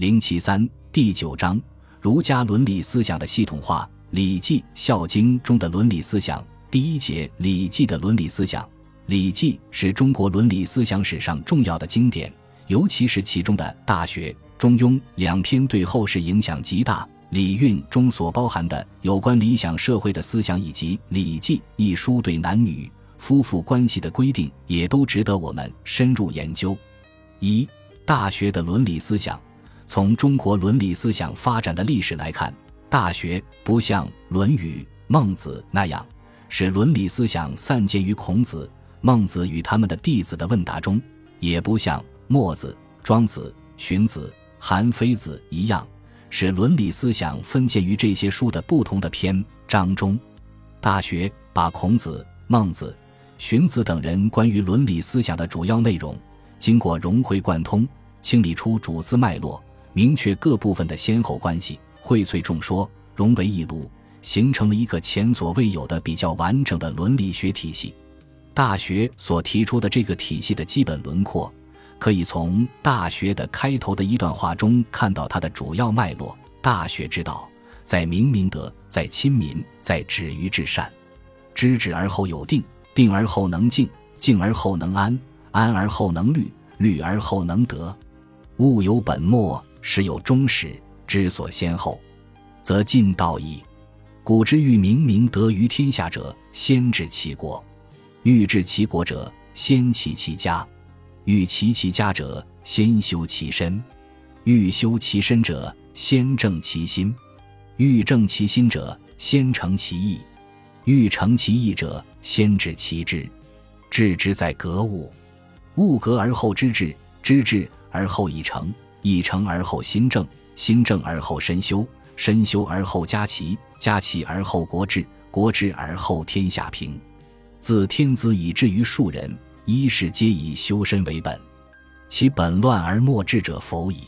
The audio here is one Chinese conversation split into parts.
零七三第九章儒家伦理思想的系统化，《礼记·孝经》中的伦理思想。第一节，《礼记》的伦理思想，《礼记》是中国伦理思想史上重要的经典，尤其是其中的《大学》《中庸》两篇对后世影响极大。《礼运》中所包含的有关理想社会的思想，以及《礼记》一书对男女、夫妇关系的规定，也都值得我们深入研究。一，《大学》的伦理思想。从中国伦理思想发展的历史来看，《大学》不像《论语》《孟子》那样，使伦理思想散见于孔子、孟子与他们的弟子的问答中；也不像《墨子》《庄子》《荀子》《韩非子》一样，使伦理思想分见于这些书的不同的篇章中。《大学》把孔子、孟子、荀子等人关于伦理思想的主要内容，经过融会贯通，清理出主次脉络。明确各部分的先后关系，荟萃众说，融为一炉，形成了一个前所未有的比较完整的伦理学体系。《大学》所提出的这个体系的基本轮廓，可以从《大学》的开头的一段话中看到它的主要脉络：“大学之道，在明明德，在亲民，在止于至善。知止而后有定，定而后能静，静而后能安，安而后能虑，虑而后能得。物有本末。”时有终始，之所先后，则近道矣。古之欲明明德于天下者，先治其国；欲治其国者，先齐其家；欲齐其家者，先修其身；欲修其身者，先正其心；欲正其心者，先诚其意；欲诚其意者，先治其志。治之在格物，物格而后知至，知至而后以成。一成而后心正，心正而后身修，身修而后家齐，家齐而后国治，国治而后天下平。自天子以至于庶人，一是皆以修身为本。其本乱而末治者否矣。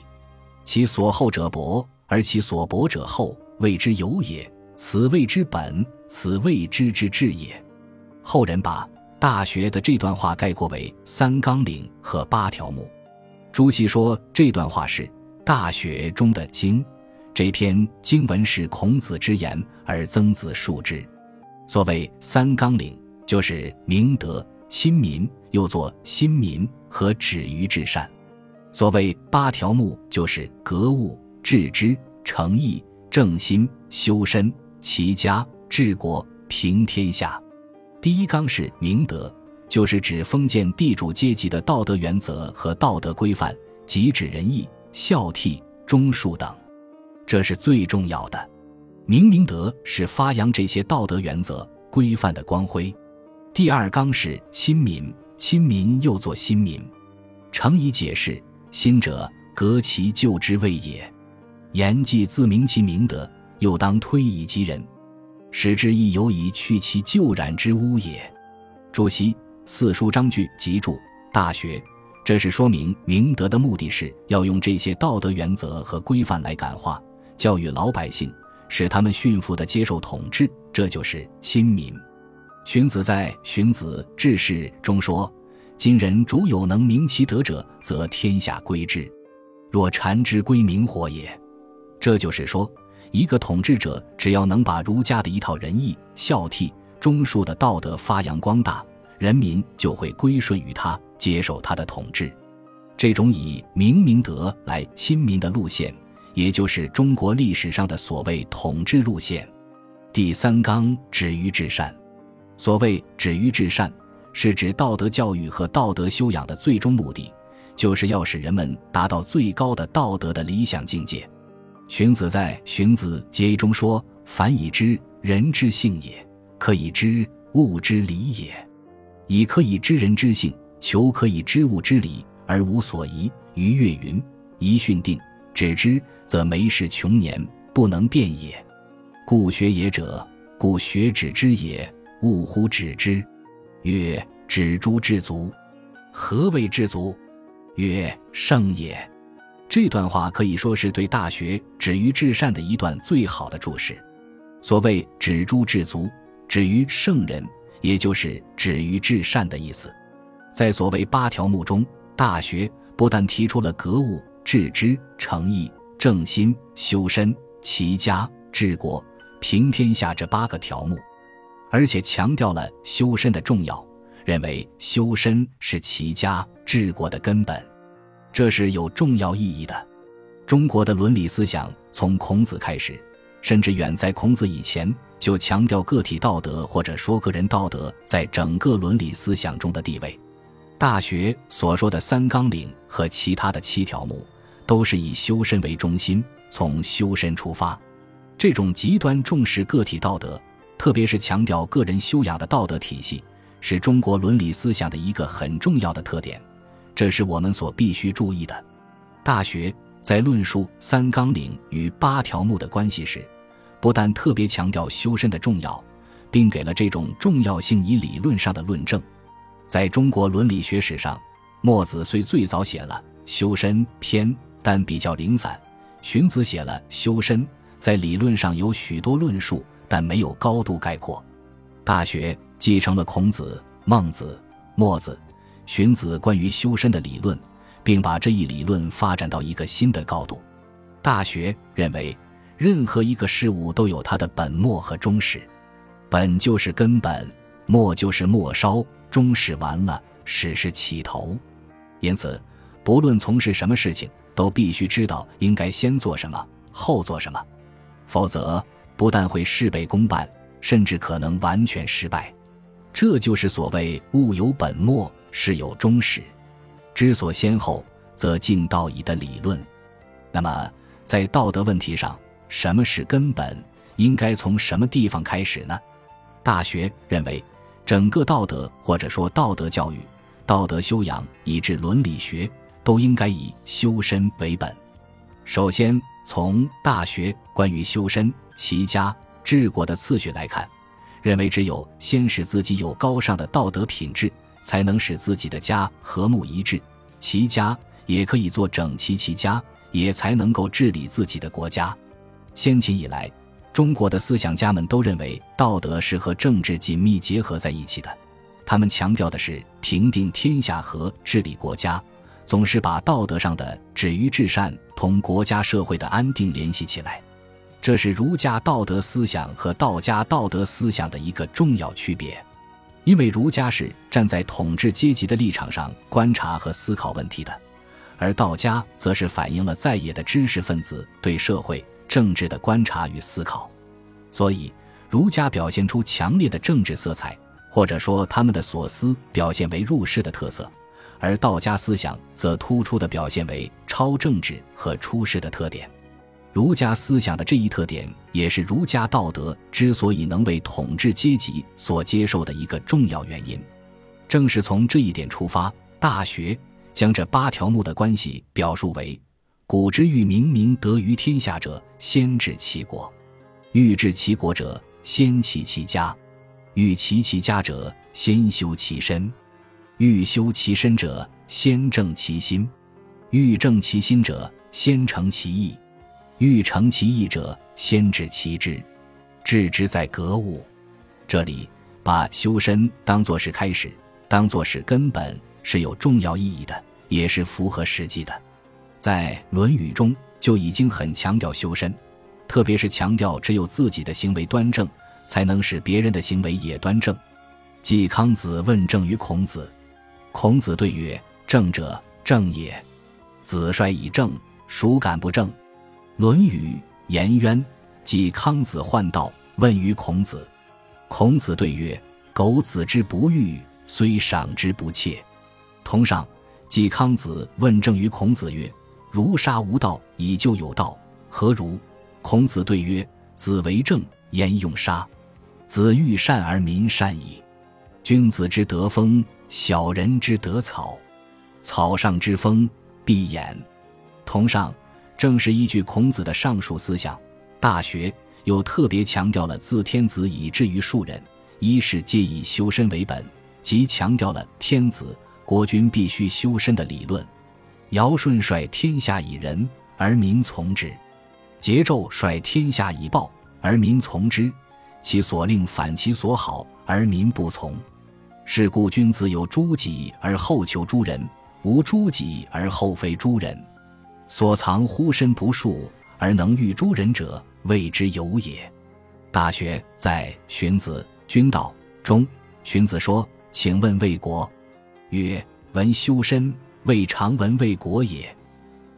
其所厚者薄，而其所薄者厚，谓之有也。此谓之本，此谓之之治也。后人把《大学》的这段话概括为三纲领和八条目。朱熹说这段话是《大学》中的经，这篇经文是孔子之言，而曾子述之。所谓三纲领，就是明德、亲民，又作亲民和止于至善；所谓八条目，就是格物、致知、诚意、正心、修身、齐家、治国、平天下。第一纲是明德。就是指封建地主阶级的道德原则和道德规范，即指仁义、孝悌、忠恕等，这是最重要的。明明德是发扬这些道德原则规范的光辉。第二纲是亲民，亲民又作新民。诚以解释：新者，革其旧之谓也。言既自明其明德，又当推以及人，使之亦有以去其旧染之污也。主席。四书章句集注《大学》，这是说明明德的目的是要用这些道德原则和规范来感化、教育老百姓，使他们驯服的接受统治，这就是亲民。荀子在《荀子·治世》中说：“今人主有能明其德者，则天下归之；若禅之，归明火也。”这就是说，一个统治者只要能把儒家的一套仁义、孝悌、忠恕的道德发扬光大。人民就会归顺于他，接受他的统治。这种以明明德来亲民的路线，也就是中国历史上的所谓统治路线。第三纲止于至善。所谓止于至善，是指道德教育和道德修养的最终目的，就是要使人们达到最高的道德的理想境界。荀子在《荀子节》中说：“凡以知人之性也，可以知物之理也。”以可以知人之性，求可以知物之理，而无所疑。于月云：“宜训定，止之，则没事穷年，不能变也。故学也者，故学止之也。勿乎止之。”曰：“止诸至足。”何谓至足？曰：“圣也。”这段话可以说是对《大学》止于至善的一段最好的注释。所谓“止诸至足”，止于圣人。也就是止于至善的意思，在所谓八条目中，《大学》不但提出了格物、致知、诚意、正心、修身、齐家、治国、平天下这八个条目，而且强调了修身的重要，认为修身是齐家治国的根本，这是有重要意义的。中国的伦理思想从孔子开始，甚至远在孔子以前，就强调个体道德或者说个人道德在整个伦理思想中的地位。《大学》所说的三纲领和其他的七条目，都是以修身为中心，从修身出发。这种极端重视个体道德，特别是强调个人修养的道德体系，是中国伦理思想的一个很重要的特点，这是我们所必须注意的。《大学》。在论述三纲领与八条目的关系时，不但特别强调修身的重要，并给了这种重要性以理论上的论证。在中国伦理学史上，墨子虽最早写了《修身》篇，但比较零散；荀子写了《修身》，在理论上有许多论述，但没有高度概括。《大学》继承了孔子、孟子、墨子、荀子关于修身的理论。并把这一理论发展到一个新的高度。大学认为，任何一个事物都有它的本末和终始，本就是根本，末就是末梢，终始完了，始是起头。因此，不论从事什么事情，都必须知道应该先做什么，后做什么，否则不但会事倍功半，甚至可能完全失败。这就是所谓“物有本末，事有终始”。知所先后，则近道矣的理论。那么，在道德问题上，什么是根本？应该从什么地方开始呢？大学认为，整个道德或者说道德教育、道德修养以至伦理学，都应该以修身为本。首先，从大学关于修身、齐家、治国的次序来看，认为只有先使自己有高尚的道德品质。才能使自己的家和睦一致，齐家也可以做整齐齐家，也才能够治理自己的国家。先秦以来，中国的思想家们都认为道德是和政治紧密结合在一起的，他们强调的是平定天下和治理国家，总是把道德上的止于至善同国家社会的安定联系起来。这是儒家道德思想和道家道德思想的一个重要区别。因为儒家是站在统治阶级的立场上观察和思考问题的，而道家则是反映了在野的知识分子对社会政治的观察与思考，所以儒家表现出强烈的政治色彩，或者说他们的所思表现为入世的特色，而道家思想则突出的表现为超政治和出世的特点。儒家思想的这一特点，也是儒家道德之所以能为统治阶级所接受的一个重要原因。正是从这一点出发，《大学》将这八条目的关系表述为：古之欲明明德于天下者，先治其国；欲治其国者，先齐其家；欲齐其家者，先修其身；欲修其身者，先正其心；欲正其心者，先诚其意。欲成其意者，先治其志，治之在格物。这里把修身当作是开始，当作是根本，是有重要意义的，也是符合实际的。在《论语》中就已经很强调修身，特别是强调只有自己的行为端正，才能使别人的行为也端正。季康子问政于孔子，孔子对曰：“政者，正也。子帅以正，孰敢不正？”《论语·颜渊》季康子患道，问于孔子。孔子对曰：“苟子之不欲，虽赏之不切。”同上，季康子问政于孔子曰：“如杀无道，以就有道，何如？”孔子对曰：“子为政，焉用杀？子欲善而民善矣。君子之德风，小人之德草。草上之风，必偃。”同上。正是依据孔子的上述思想，《大学》又特别强调了自天子以至于庶人，一是皆以修身为本，即强调了天子国君必须修身的理论。尧舜率天下以仁，而民从之；桀纣率天下以暴，而民从之。其所令反其所好，而民不从。是故君子有诸己而后求诸人，无诸己而后非诸人。所藏乎身不数，而能御诸人者，谓之有也。大学在荀子《君道》中，荀子说：“请问魏国。”曰：“闻修身，未尝闻魏国也。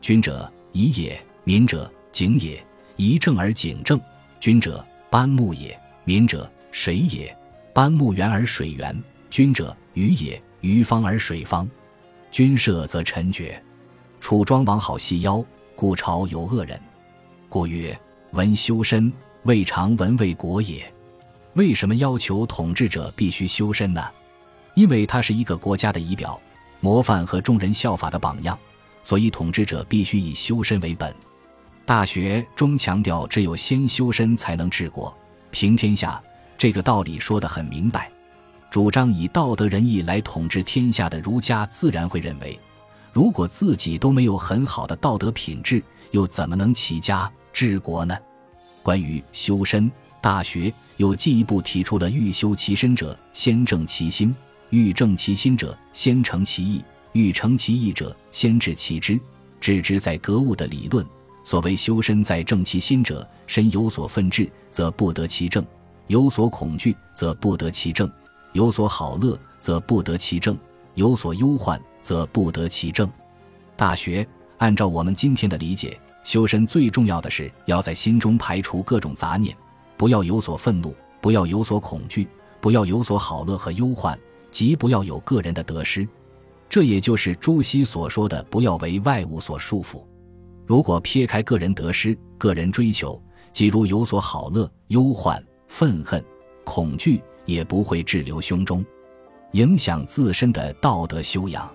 君者仪也，民者景也。仪正而景正，君者班木也，民者水也。班木圆而水圆，君者鱼也，鱼方而水方。君射则臣绝。楚庄王好细腰，故朝有恶人。故曰：闻修身，未尝闻为国也。为什么要求统治者必须修身呢？因为他是一个国家的仪表、模范和众人效法的榜样，所以统治者必须以修身为本。大学中强调，只有先修身，才能治国平天下。这个道理说得很明白。主张以道德仁义来统治天下的儒家，自然会认为，如果自己都没有很好的道德品质，又怎么能齐家治国呢？关于修身，大学又进一步提出了：欲修其身者，先正其心。欲正其心者，先诚其意；欲诚其意者，先治其知。治之在格物的理论。所谓修身在正其心者，身有所愤志，则不得其正；有所恐惧，则不得其正；有所好乐，则不得其正；有所忧患，则不得其正。大学按照我们今天的理解，修身最重要的是要在心中排除各种杂念，不要有所愤怒，不要有所恐惧，不要有所好乐和忧患。即不要有个人的得失，这也就是朱熹所说的“不要为外物所束缚”。如果撇开个人得失、个人追求，即如有所好乐、忧患、愤恨、恐惧，也不会滞留胸中，影响自身的道德修养。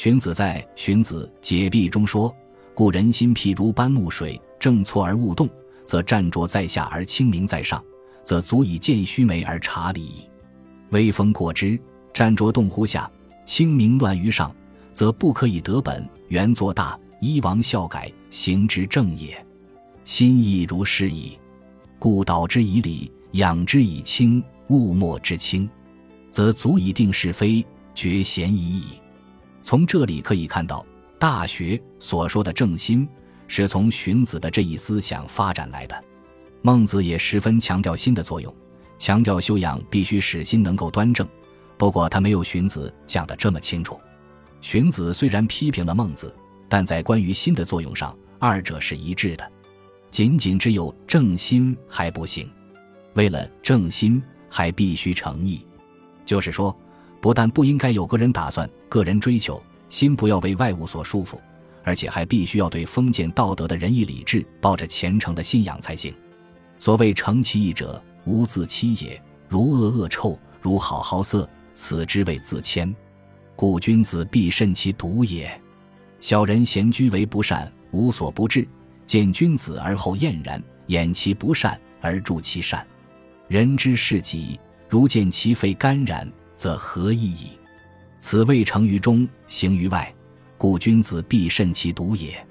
荀子在《荀子解蔽》中说：“故人心譬如般木水，正错而勿动，则湛浊在下而清明在上，则足以见须眉而察理矣。微风过之。”湛浊动乎下，清明乱于上，则不可以得本。原作大，依王孝改，行之正也。心亦如是矣。故导之以理，养之以清，物莫之清，则足以定是非，决嫌疑矣。从这里可以看到，《大学》所说的正心，是从荀子的这一思想发展来的。孟子也十分强调心的作用，强调修养必须使心能够端正。不过他没有荀子讲的这么清楚。荀子虽然批评了孟子，但在关于心的作用上，二者是一致的。仅仅只有正心还不行，为了正心，还必须诚意。就是说，不但不应该有个人打算、个人追求，心不要被外物所束缚，而且还必须要对封建道德的仁义礼智抱着虔诚的信仰才行。所谓诚其意者，无自欺也。如恶恶臭，如好好色。此之谓自谦，故君子必慎其独也。小人咸居为不善，无所不至；见君子而后厌然，掩其不善而助其善。人之事己，如见其肺肝然，则何益矣？此谓成于中，行于外。故君子必慎其独也。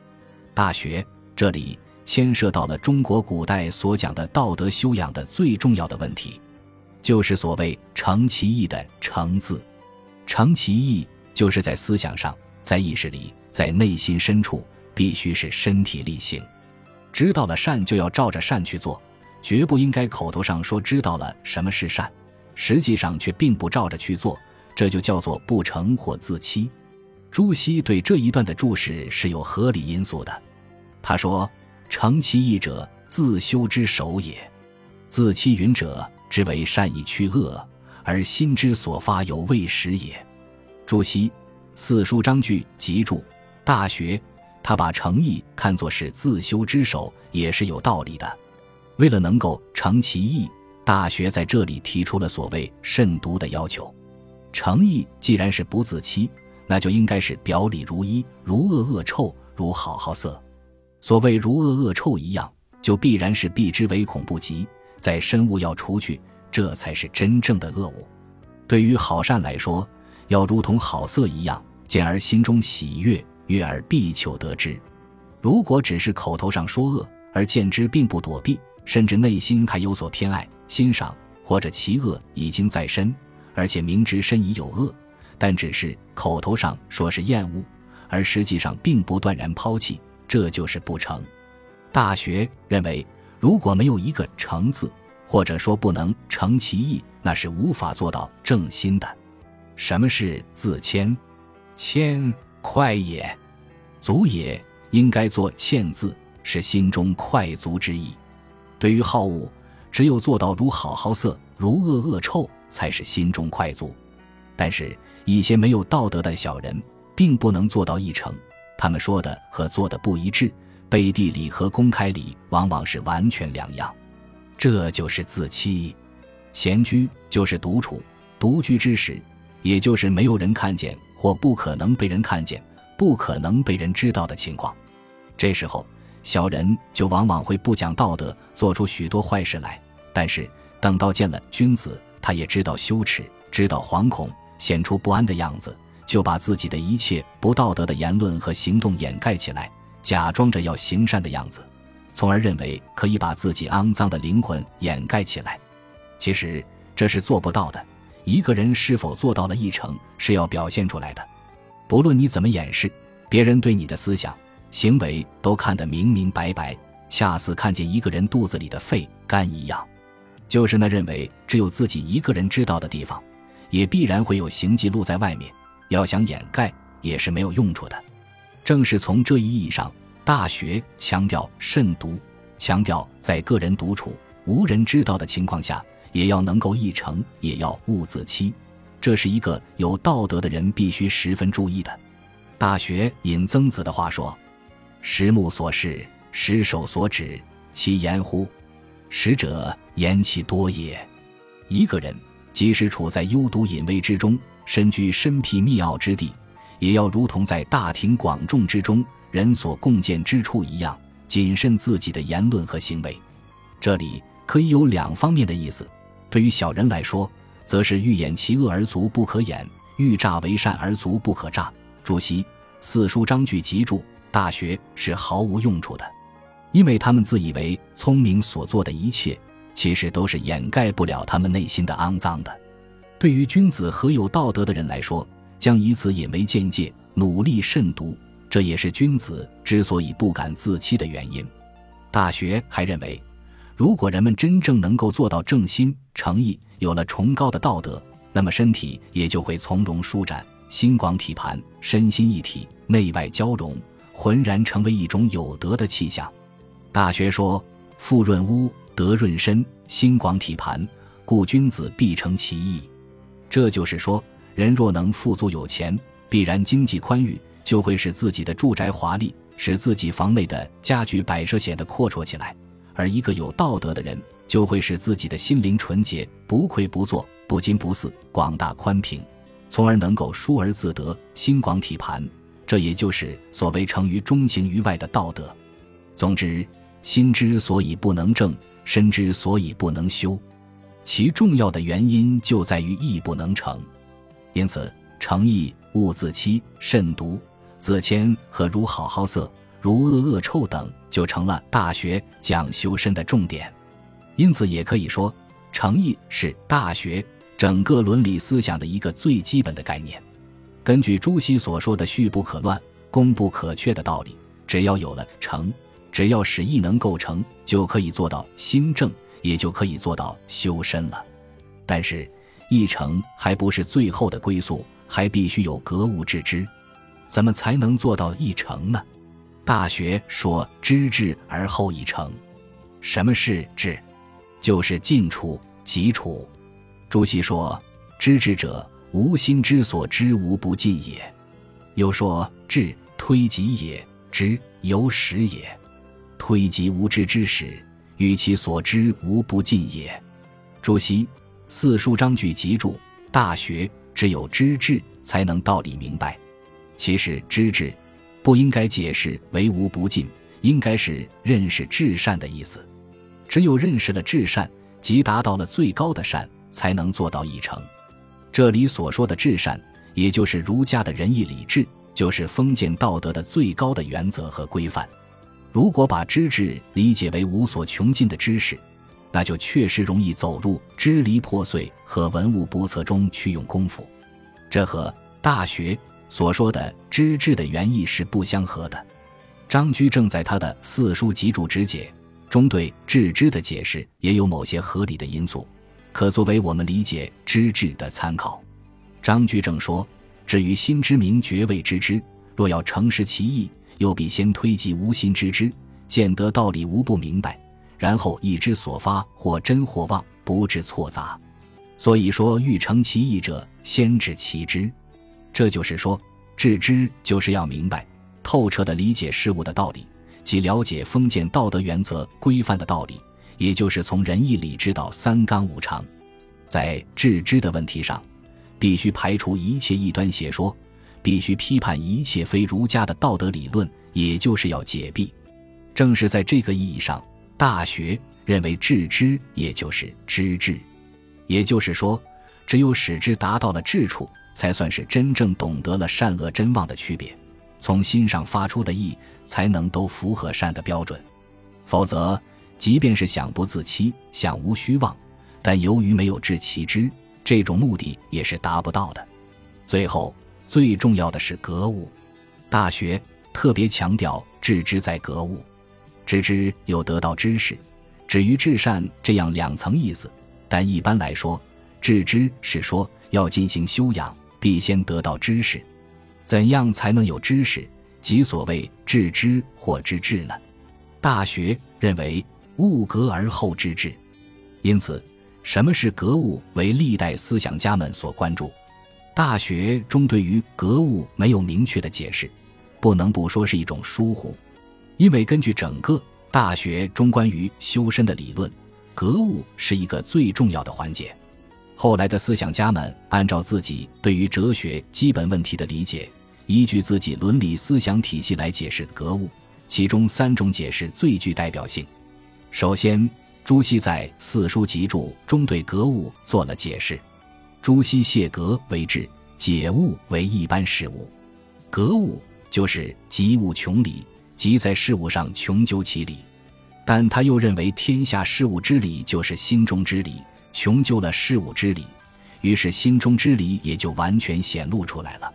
大学这里牵涉到了中国古代所讲的道德修养的最重要的问题。就是所谓“诚其意”的“诚”字，“诚其意”就是在思想上、在意识里、在内心深处，必须是身体力行。知道了善，就要照着善去做，绝不应该口头上说知道了什么是善，实际上却并不照着去做，这就叫做不成或自欺。朱熹对这一段的注释是有合理因素的。他说：“诚其意者，自修之首也；自欺云者。”之为善以驱恶，而心之所发有未始也。朱熹《四书章句集注》《大学》，他把诚意看作是自修之首，也是有道理的。为了能够诚其意，《大学》在这里提出了所谓慎独的要求。诚意既然是不自欺，那就应该是表里如一，如恶恶臭，如好好色。所谓如恶恶臭一样，就必然是避之唯恐不及。在深恶要除去，这才是真正的恶物。对于好善来说，要如同好色一样，见而心中喜悦，悦而必求得之。如果只是口头上说恶，而见之并不躲避，甚至内心还有所偏爱、欣赏，或者其恶已经在身，而且明知身已有恶，但只是口头上说是厌恶，而实际上并不断然抛弃，这就是不成。大学认为，如果没有一个“成”字，或者说不能成其意，那是无法做到正心的。什么是自谦？谦，快也，足也，应该做欠字，是心中快足之意。对于好恶，只有做到如好好色，如恶恶臭，才是心中快足。但是，一些没有道德的小人，并不能做到一成。他们说的和做的不一致。背地里和公开里往往是完全两样，这就是自欺。闲居就是独处、独居之时，也就是没有人看见或不可能被人看见、不可能被人知道的情况。这时候，小人就往往会不讲道德，做出许多坏事来。但是等到见了君子，他也知道羞耻，知道惶恐，显出不安的样子，就把自己的一切不道德的言论和行动掩盖起来。假装着要行善的样子，从而认为可以把自己肮脏的灵魂掩盖起来。其实这是做不到的。一个人是否做到了一成，是要表现出来的。不论你怎么掩饰，别人对你的思想、行为都看得明明白白，恰似看见一个人肚子里的肺、肝一样。就是那认为只有自己一个人知道的地方，也必然会有行迹露在外面。要想掩盖，也是没有用处的。正是从这一意义上，《大学》强调慎独，强调在个人独处、无人知道的情况下，也要能够一成，也要勿自欺。这是一个有道德的人必须十分注意的。《大学》引曾子的话说：“十目所视，十手所指，其言乎？实者，言其多也。”一个人即使处在幽独隐微之中，身居深僻密奥之地。也要如同在大庭广众之中，人所共见之处一样，谨慎自己的言论和行为。这里可以有两方面的意思。对于小人来说，则是欲掩其恶而足不可掩，欲诈为善而足不可诈。主席四书章句集注，大学是毫无用处的，因为他们自以为聪明所做的一切，其实都是掩盖不了他们内心的肮脏的。对于君子和有道德的人来说，将以此引为鉴戒，努力慎独，这也是君子之所以不敢自欺的原因。大学还认为，如果人们真正能够做到正心诚意，有了崇高的道德，那么身体也就会从容舒展，心广体盘，身心一体，内外交融，浑然成为一种有德的气象。大学说：“富润屋，德润身，心广体盘，故君子必成其意。”这就是说。人若能富足有钱，必然经济宽裕，就会使自己的住宅华丽，使自己房内的家具摆设显得阔绰起来；而一个有道德的人，就会使自己的心灵纯洁，不愧不作，不矜不肆，广大宽平，从而能够疏而自得，心广体盘。这也就是所谓成于中情于外的道德。总之，心之所以不能正，身之所以不能修，其重要的原因就在于义不能成。因此，诚意、勿自欺、慎独、自谦和如好好色、如恶恶臭等，就成了大学讲修身的重点。因此，也可以说，诚意是大学整个伦理思想的一个最基本的概念。根据朱熹所说的“序不可乱，功不可缺”的道理，只要有了成，只要使意能构成，就可以做到心正，也就可以做到修身了。但是，一成还不是最后的归宿，还必须有格物致知。怎么才能做到一成呢？大学说：“知至而后一成。”什么是至？就是近处、极处。朱熹说：“知之者，无心之所知，无不尽也。”又说：“至推己也，知由始也。推己无知之始，与其所知无不尽也。”朱熹。四书章句集注，《大学》只有知至才能道理明白。其实知至不应该解释为无不尽，应该是认识至善的意思。只有认识了至善，即达到了最高的善，才能做到一成。这里所说的至善，也就是儒家的仁义礼智，就是封建道德的最高的原则和规范。如果把知至理解为无所穷尽的知识，那就确实容易走入支离破碎和文物不测中去用功夫，这和《大学》所说的“知至”的原意是不相合的。张居正在他的《四书集注直解》中对“致知”的解释也有某些合理的因素，可作为我们理解“知至”的参考。张居正说：“至于心之明，觉未知之。若要诚实其意，又必先推及无心知之，见得道理无不明白，然后意之所发，或真或妄，不致错杂。所以说，欲成其意者，先知其知。这就是说，致知就是要明白。”透彻地理解事物的道理，即了解封建道德原则规范的道理，也就是从仁义礼智到三纲五常。在致知的问题上，必须排除一切异端邪说，必须批判一切非儒家的道德理论，也就是要解蔽。正是在这个意义上，《大学》认为致知也就是知智，也就是说，只有使之达到了智处，才算是真正懂得了善恶真妄的区别。从心上发出的意，才能都符合善的标准，否则，即便是想不自欺、想无虚妄，但由于没有致其知，这种目的也是达不到的。最后，最重要的是格物，《大学》特别强调致知在格物，知之有得到知识，止于至善这样两层意思。但一般来说，致知是说要进行修养，必先得到知识。怎样才能有知识，即所谓致知或知智呢？《大学》认为物格而后知之，因此，什么是格物为历代思想家们所关注。《大学》中对于格物没有明确的解释，不能不说是一种疏忽，因为根据整个《大学》中关于修身的理论，格物是一个最重要的环节。后来的思想家们按照自己对于哲学基本问题的理解。依据自己伦理思想体系来解释格物，其中三种解释最具代表性。首先，朱熹在《四书集注》中对格物做了解释。朱熹谢格为治，解物为一般事物。格物就是及物穷理，即在事物上穷究其理。但他又认为天下事物之理就是心中之理，穷究了事物之理，于是心中之理也就完全显露出来了。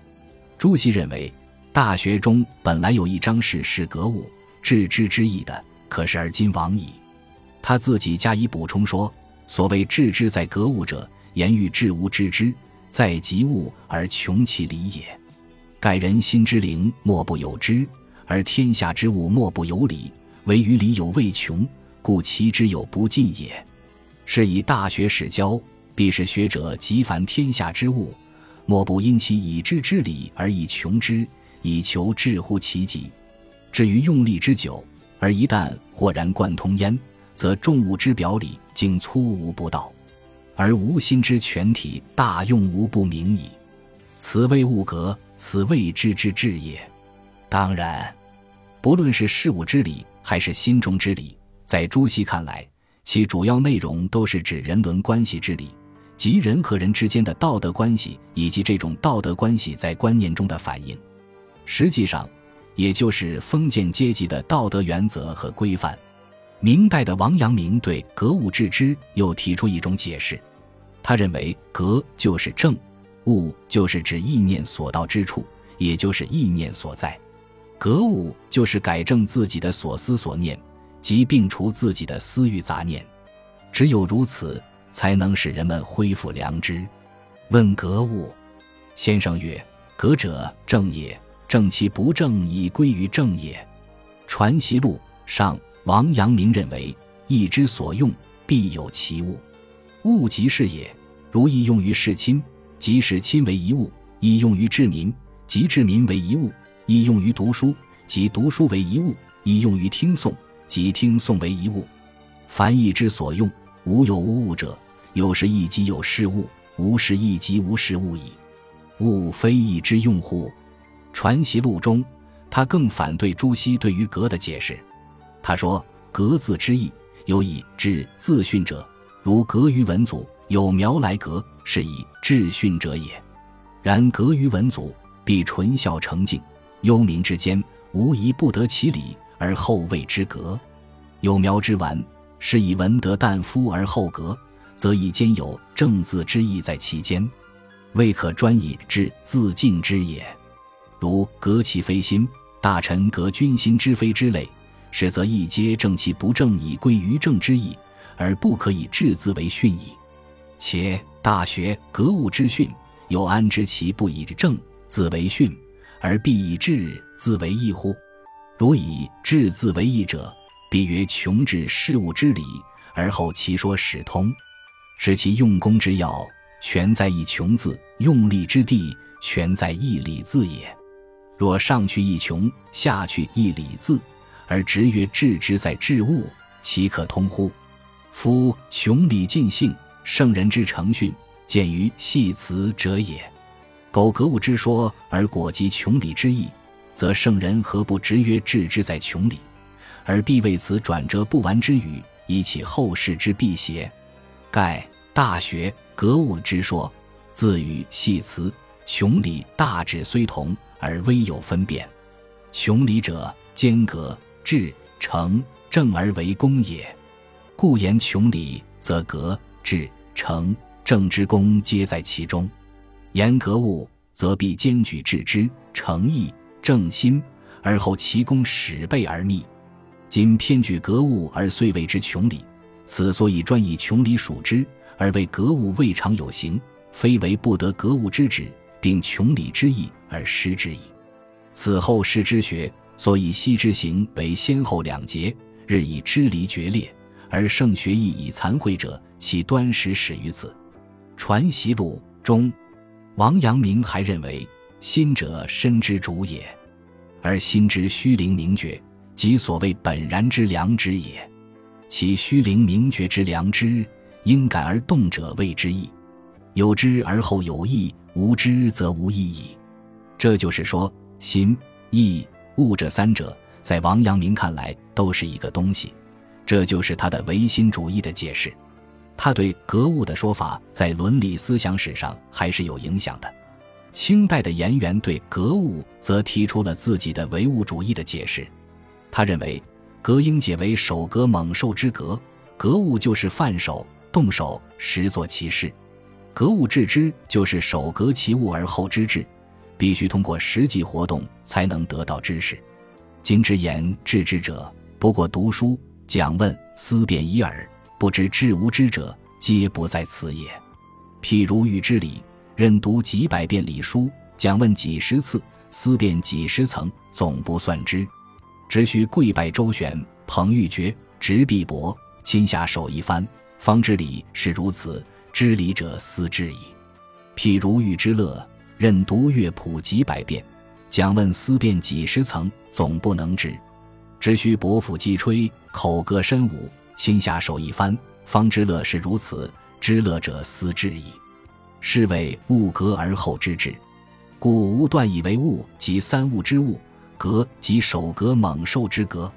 朱熹认为，《大学》中本来有一章是是格物致知之意的，可是而今亡矣。他自己加以补充说：“所谓致知在格物者，言欲致无知之，在及物而穷其理也。盖人心之灵，莫不有知；而天下之物，莫不有理。唯于理有未穷，故其之有不尽也。是以《大学》始教，必是学者极凡天下之物。”莫不因其已知之理而以穷之，以求至乎其极。至于用力之久，而一旦豁然贯通焉，则众物之表里竟粗无不道，而无心之全体大用无不明矣。此谓物格，此谓知之至也。当然，不论是事物之理，还是心中之理，在朱熹看来，其主要内容都是指人伦关系之理。即人和人之间的道德关系，以及这种道德关系在观念中的反应，实际上，也就是封建阶级的道德原则和规范。明代的王阳明对格物致知又提出一种解释，他认为格就是正，物就是指意念所到之处，也就是意念所在。格物就是改正自己的所思所念，即摒除自己的私欲杂念。只有如此。才能使人们恢复良知。问格物，先生曰：“格者正也，正其不正，以归于正也。”《传习录》上，王阳明认为：“义之所用，必有其物。物即是也。如义用于事亲，即使亲为一物；义用于治民，即治民为一物；义用于读书，即读书为一物；义用于听诵，即听诵为一物。凡义之所用，无有无物者。”有时亦即有事物，无时亦即无事物矣。物非义之用乎？传习录中，他更反对朱熹对于格的解释。他说：“格字之意，有以治自训者，如格于文祖，有苗来格，是以治训者也。然格于文祖，必纯孝成敬，幽冥之间，无疑不得其理，而后谓之格。有苗之完，是以文德旦夫而后格。”则以兼有正字之意在其间，未可专以治自尽之也。如格其非心，大臣格君心之非之类，实则亦皆正其不正以归于正之意，而不可以治兹为训矣。且大学格物之训，又安知其不以正自为训，而必以治自为义乎？如以治自为义者，必曰穷治事物之理，而后其说始通，使其用功之要全在一穷字，用力之地全在一理字也。若上去一穷，下去一理字，而直曰治之在治物，岂可通乎？夫穷理尽性，圣人之诚训，见于系辞者也。苟格物之说，而果及穷理之意，则圣人何不直曰治之在穷理，而必为此转折不完之语，以启后世之辟邪？盖《大学》格物之说，自与系辞，穷理大致虽同。而微有分辨，穷理者间隔至诚正而为公也。故言穷理，则格至诚正之功皆在其中；言格物，则必兼举致之诚意正心，而后其功始备而密。今偏举格物而遂谓之穷理，此所以专以穷理属之，而为格物未尝有形，非为不得格物之旨。并穷理之意而失之矣。此后世之学，所以昔之行为先后两节，日以支离决裂，而圣学亦以残秽者，其端始始于此。传习录中，王阳明还认为心者身之主也，而心之虚灵明觉，即所谓本然之良知也。其虚灵明觉之良知，应感而动者谓之意，有知而后有意。无知则无意义，这就是说，心、意、物这三者，在王阳明看来都是一个东西，这就是他的唯心主义的解释。他对格物的说法，在伦理思想史上还是有影响的。清代的颜元对格物则提出了自己的唯物主义的解释。他认为，格应解为手格猛兽之格，格物就是犯手、动手、实作其事。格物致知就是首格其物而后知之，必须通过实际活动才能得到知识。今之言致知者，不过读书讲问思辨已耳，不知知无知者，皆不在此也。譬如欲知礼，任读几百遍礼书，讲问几十次，思辨几十层，总不算知。只需跪拜周旋，捧玉珏，执璧帛，亲下手一番，方知礼是如此。知礼者思之矣。譬如欲之乐，任读乐谱几百遍，讲问思辨几十层，总不能知。只需伯父击吹，口歌身舞，亲下手一番，方知乐是如此。知乐者思之矣。是谓物格而后知之。故无断以为物即三物之物，格即手格猛兽之格，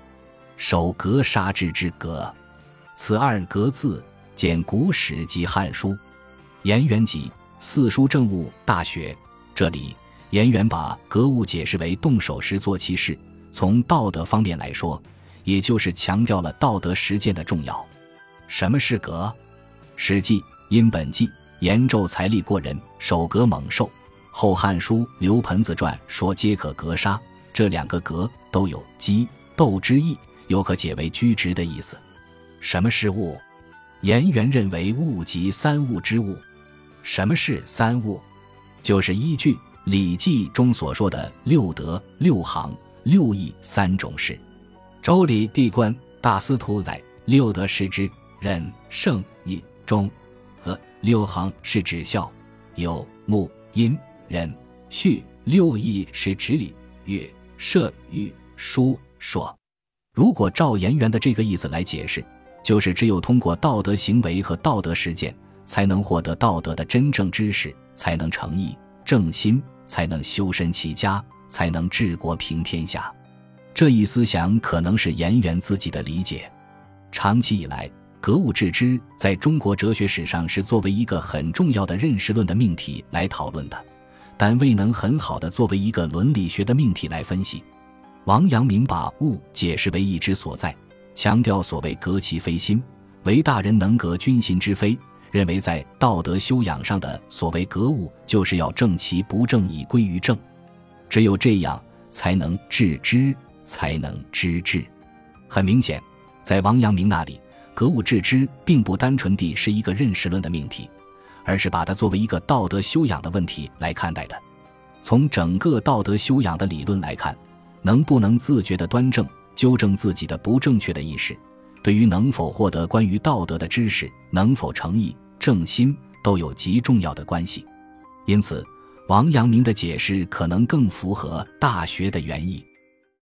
手格杀之之格。此二格字。见古史及《汉书》，颜元集《四书正物大学》。这里，颜元把格物解释为动手时做其事。从道德方面来说，也就是强调了道德实践的重要。什么是格？《史记·殷本纪》颜纣财力过人，手格猛兽。后《汉书·刘盆子传》说皆可格杀。这两个格都有激斗之意，又可解为居直的意思。什么是物？颜元认为物即三物之物。什么是三物？就是依据《礼记》中所说的六德、六行、六义三种事。《周礼·地官大司徒载：六德是之仁、圣、义、忠；和六行是指孝、友、睦、阴、仁、序；六义是指礼、乐、射、御、书、说。如果照颜元的这个意思来解释。就是只有通过道德行为和道德实践，才能获得道德的真正知识，才能诚意正心，才能修身齐家，才能治国平天下。这一思想可能是颜元自己的理解。长期以来，格物致知在中国哲学史上是作为一个很重要的认识论的命题来讨论的，但未能很好的作为一个伦理学的命题来分析。王阳明把物解释为意之所在。强调所谓格其非心，唯大人能格君心之非。认为在道德修养上的所谓格物，就是要正其不正以归于正。只有这样，才能致知，才能知至。很明显，在王阳明那里，格物致知并不单纯地是一个认识论的命题，而是把它作为一个道德修养的问题来看待的。从整个道德修养的理论来看，能不能自觉地端正、纠正自己的不正确的意识，对于能否获得关于道德的知识、能否诚意正心，都有极重要的关系。因此，王阳明的解释可能更符合《大学》的原意。